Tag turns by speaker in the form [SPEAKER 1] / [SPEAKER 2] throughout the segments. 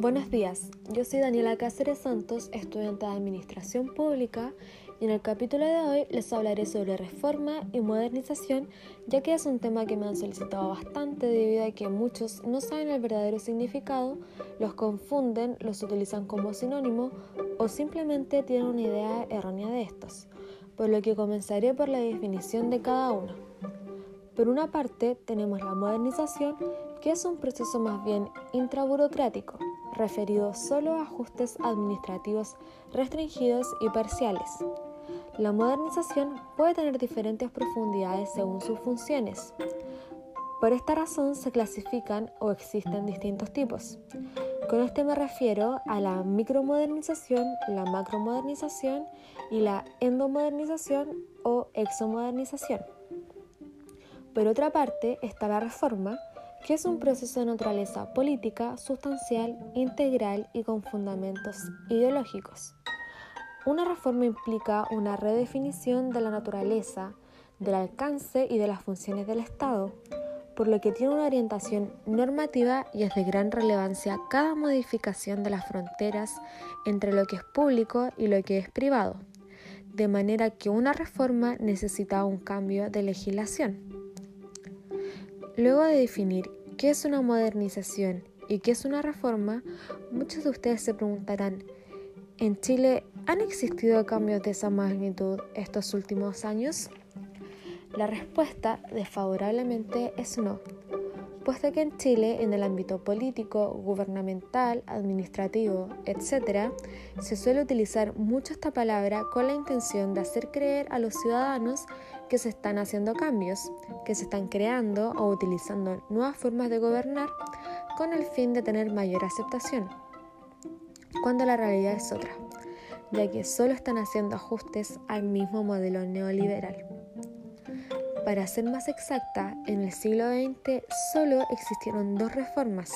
[SPEAKER 1] Buenos días, yo soy Daniela Cáceres Santos, estudiante de Administración Pública, y en el capítulo de hoy les hablaré sobre reforma y modernización, ya que es un tema que me han solicitado bastante debido a que muchos no saben el verdadero significado, los confunden, los utilizan como sinónimo o simplemente tienen una idea errónea de estos, por lo que comenzaré por la definición de cada uno. Por una parte, tenemos la modernización, que es un proceso más bien intraburocrático, referido solo a ajustes administrativos restringidos y parciales. La modernización puede tener diferentes profundidades según sus funciones. Por esta razón se clasifican o existen distintos tipos. Con este me refiero a la micromodernización, la macromodernización y la endomodernización o exomodernización. Por otra parte está la reforma, que es un proceso de naturaleza política, sustancial, integral y con fundamentos ideológicos. Una reforma implica una redefinición de la naturaleza, del alcance y de las funciones del Estado, por lo que tiene una orientación normativa y es de gran relevancia cada modificación de las fronteras entre lo que es público y lo que es privado, de manera que una reforma necesita un cambio de legislación. Luego de definir qué es una modernización y qué es una reforma, muchos de ustedes se preguntarán, ¿en Chile han existido cambios de esa magnitud estos últimos años? La respuesta desfavorablemente es no, puesto que en Chile, en el ámbito político, gubernamental, administrativo, etc., se suele utilizar mucho esta palabra con la intención de hacer creer a los ciudadanos que se están haciendo cambios, que se están creando o utilizando nuevas formas de gobernar con el fin de tener mayor aceptación, cuando la realidad es otra, ya que solo están haciendo ajustes al mismo modelo neoliberal. Para ser más exacta, en el siglo XX solo existieron dos reformas.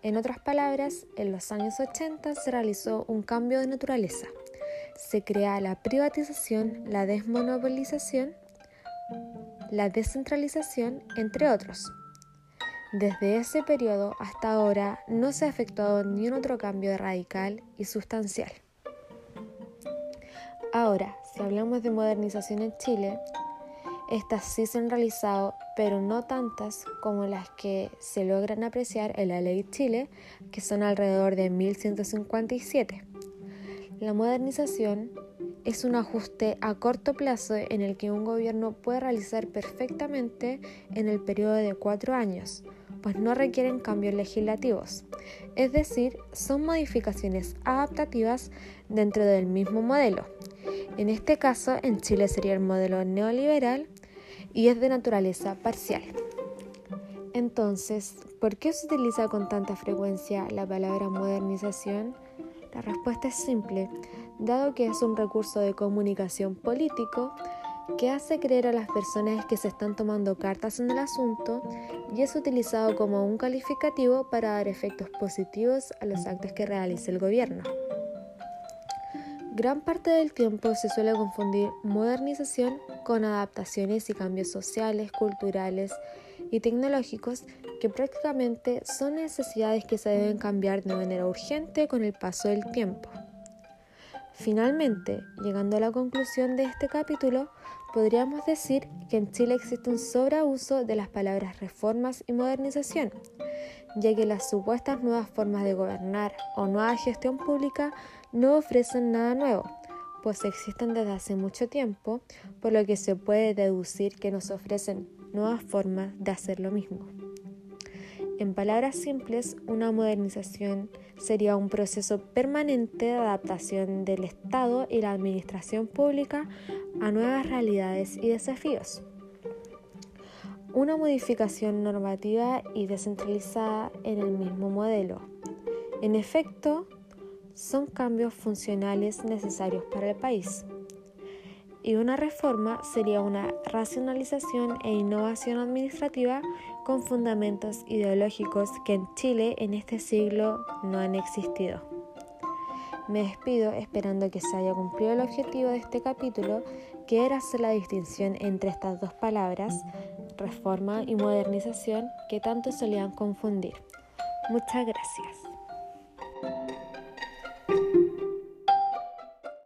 [SPEAKER 1] En otras palabras, en los años 80 se realizó un cambio de naturaleza se crea la privatización, la desmonopolización, la descentralización, entre otros. Desde ese periodo hasta ahora no se ha efectuado ni un otro cambio radical y sustancial. Ahora, si hablamos de modernización en Chile, estas sí se han realizado, pero no tantas como las que se logran apreciar en la Ley Chile, que son alrededor de 1157. La modernización es un ajuste a corto plazo en el que un gobierno puede realizar perfectamente en el periodo de cuatro años, pues no requieren cambios legislativos. Es decir, son modificaciones adaptativas dentro del mismo modelo. En este caso, en Chile sería el modelo neoliberal y es de naturaleza parcial. Entonces, ¿por qué se utiliza con tanta frecuencia la palabra modernización? La respuesta es simple, dado que es un recurso de comunicación político que hace creer a las personas que se están tomando cartas en el asunto y es utilizado como un calificativo para dar efectos positivos a los actos que realiza el gobierno. Gran parte del tiempo se suele confundir modernización con adaptaciones y cambios sociales, culturales y tecnológicos que prácticamente son necesidades que se deben cambiar de manera urgente con el paso del tiempo. Finalmente, llegando a la conclusión de este capítulo, podríamos decir que en Chile existe un sobreuso de las palabras reformas y modernización, ya que las supuestas nuevas formas de gobernar o nueva gestión pública no ofrecen nada nuevo, pues existen desde hace mucho tiempo, por lo que se puede deducir que nos ofrecen nuevas formas de hacer lo mismo. En palabras simples, una modernización sería un proceso permanente de adaptación del Estado y la administración pública a nuevas realidades y desafíos. Una modificación normativa y descentralizada en el mismo modelo. En efecto, son cambios funcionales necesarios para el país y una reforma sería una racionalización e innovación administrativa con fundamentos ideológicos que en Chile en este siglo no han existido. Me despido esperando que se haya cumplido el objetivo de este capítulo, que era hacer la distinción entre estas dos palabras, reforma y modernización, que tanto solían confundir. Muchas gracias.